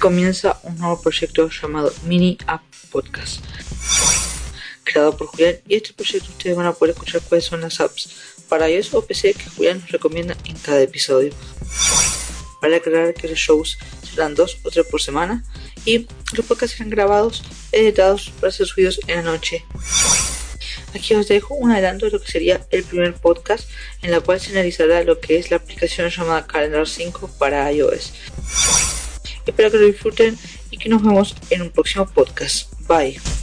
Comienza un nuevo proyecto llamado Mini App Podcast, creado por Julián. Y este proyecto ustedes van a poder escuchar cuáles son las apps para iOS o PC que Julián nos recomienda en cada episodio. Para aclarar que los shows serán dos o tres por semana y los podcasts serán grabados, editados para ser subidos en la noche. Aquí os dejo un adelanto de lo que sería el primer podcast en la cual se analizará lo que es la aplicación llamada Calendar 5 para iOS. Espero que lo disfruten y que nos vemos en un próximo podcast. Bye.